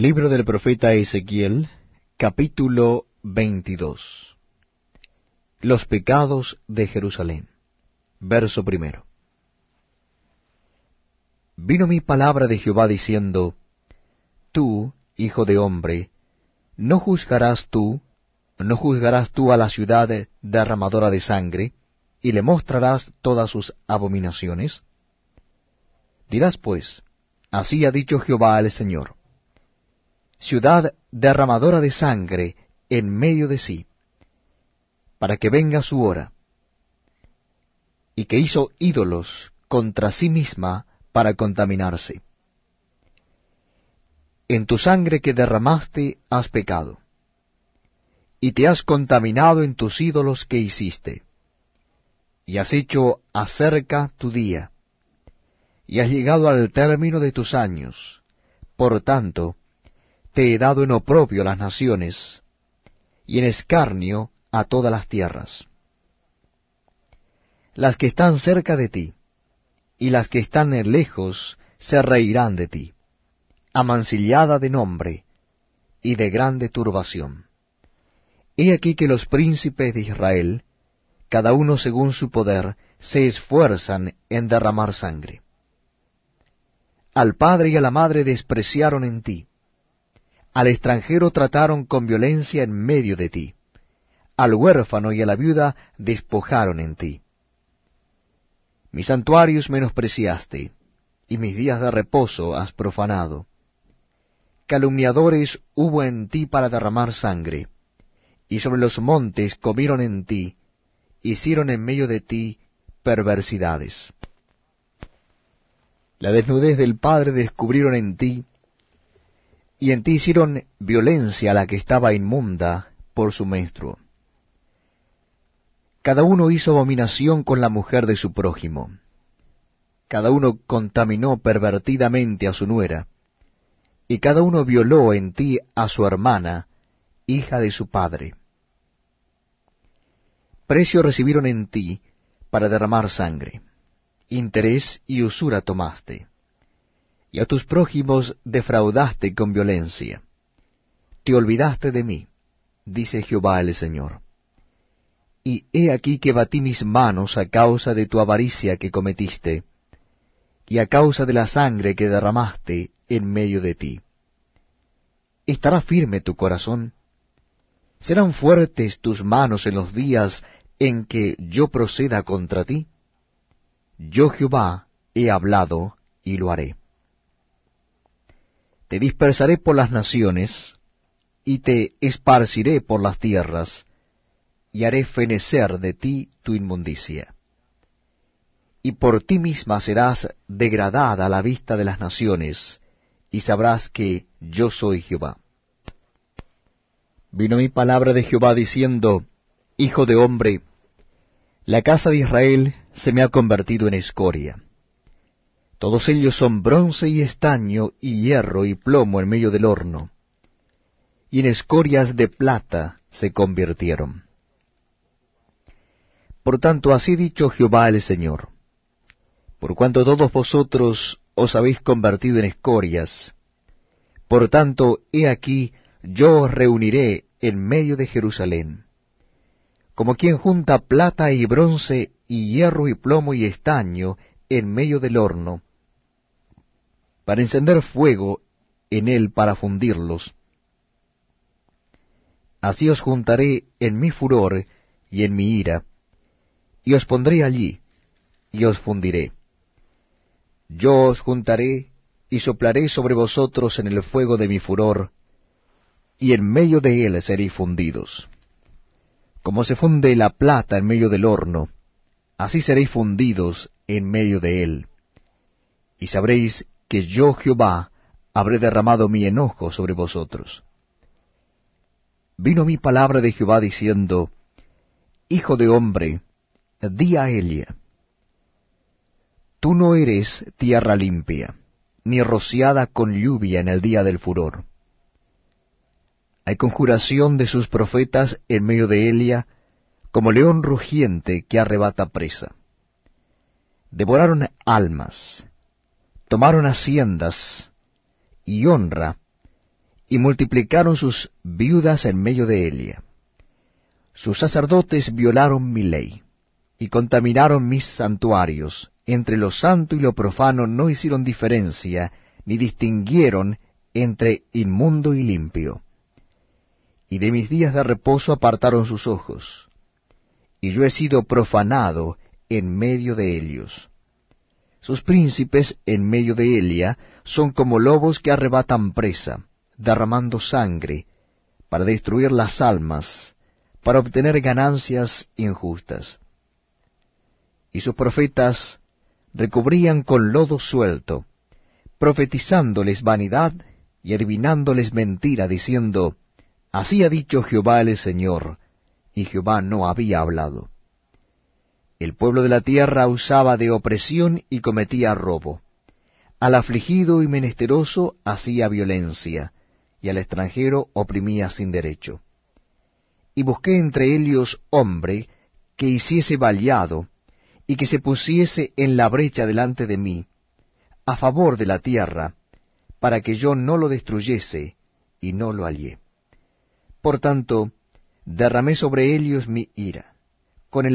Libro del profeta Ezequiel, capítulo 22. Los pecados de Jerusalén. Verso primero. Vino mi palabra de Jehová diciendo, Tú, hijo de hombre, ¿no juzgarás tú, no juzgarás tú a la ciudad derramadora de sangre, y le mostrarás todas sus abominaciones? Dirás pues, así ha dicho Jehová el Señor ciudad derramadora de sangre en medio de sí, para que venga su hora, y que hizo ídolos contra sí misma para contaminarse. En tu sangre que derramaste has pecado, y te has contaminado en tus ídolos que hiciste, y has hecho acerca tu día, y has llegado al término de tus años. Por tanto, te he dado en oprobio las naciones, y en escarnio a todas las tierras. Las que están cerca de ti, y las que están lejos, se reirán de ti, amancillada de nombre, y de grande turbación. He aquí que los príncipes de Israel, cada uno según su poder, se esfuerzan en derramar sangre. Al padre y a la madre despreciaron en ti, al extranjero trataron con violencia en medio de ti. Al huérfano y a la viuda despojaron en ti. Mis santuarios menospreciaste, y mis días de reposo has profanado. Calumniadores hubo en ti para derramar sangre, y sobre los montes comieron en ti, hicieron en medio de ti perversidades. La desnudez del Padre descubrieron en ti, y en ti hicieron violencia a la que estaba inmunda por su menstruo. Cada uno hizo abominación con la mujer de su prójimo. Cada uno contaminó pervertidamente a su nuera, y cada uno violó en ti a su hermana, hija de su padre. Precio recibieron en ti para derramar sangre, interés y usura tomaste y a tus prójimos defraudaste con violencia. Te olvidaste de mí, dice Jehová el Señor. Y he aquí que batí mis manos a causa de tu avaricia que cometiste, y a causa de la sangre que derramaste en medio de ti. ¿Estará firme tu corazón? ¿Serán fuertes tus manos en los días en que yo proceda contra ti? Yo Jehová he hablado y lo haré. Dispersaré por las naciones, y te esparciré por las tierras, y haré fenecer de ti tu inmundicia. Y por ti misma serás degradada a la vista de las naciones, y sabrás que yo soy Jehová. Vino mi palabra de Jehová diciendo, Hijo de hombre, la casa de Israel se me ha convertido en escoria todos ellos son bronce y estaño y hierro y plomo en medio del horno, y en escorias de plata se convirtieron. Por tanto, así dicho Jehová el Señor, por cuanto todos vosotros os habéis convertido en escorias, por tanto, he aquí, yo os reuniré en medio de Jerusalén, como quien junta plata y bronce y hierro y plomo y estaño en medio del horno, para encender fuego en él para fundirlos. Así os juntaré en mi furor y en mi ira, y os pondré allí, y os fundiré. Yo os juntaré y soplaré sobre vosotros en el fuego de mi furor, y en medio de él seréis fundidos. Como se funde la plata en medio del horno, así seréis fundidos en medio de él. Y sabréis que yo Jehová habré derramado mi enojo sobre vosotros. Vino mi palabra de Jehová diciendo, Hijo de hombre, di a Elia, tú no eres tierra limpia, ni rociada con lluvia en el día del furor. Hay conjuración de sus profetas en medio de Elia, como león rugiente que arrebata presa. Devoraron almas, tomaron haciendas y honra, y multiplicaron sus viudas en medio de Elia. Sus sacerdotes violaron mi ley, y contaminaron mis santuarios, entre lo santo y lo profano no hicieron diferencia, ni distinguieron entre inmundo y limpio. Y de mis días de reposo apartaron sus ojos, y yo he sido profanado en medio de ellos. Sus príncipes en medio de Elia son como lobos que arrebatan presa, derramando sangre, para destruir las almas, para obtener ganancias injustas. Y sus profetas recubrían con lodo suelto, profetizándoles vanidad y adivinándoles mentira, diciendo, Así ha dicho Jehová el Señor, y Jehová no había hablado. El pueblo de la tierra usaba de opresión y cometía robo. Al afligido y menesteroso hacía violencia, y al extranjero oprimía sin derecho. Y busqué entre ellos hombre que hiciese valiado, y que se pusiese en la brecha delante de mí, a favor de la tierra, para que yo no lo destruyese, y no lo hallé. Por tanto, derramé sobre ellos mi ira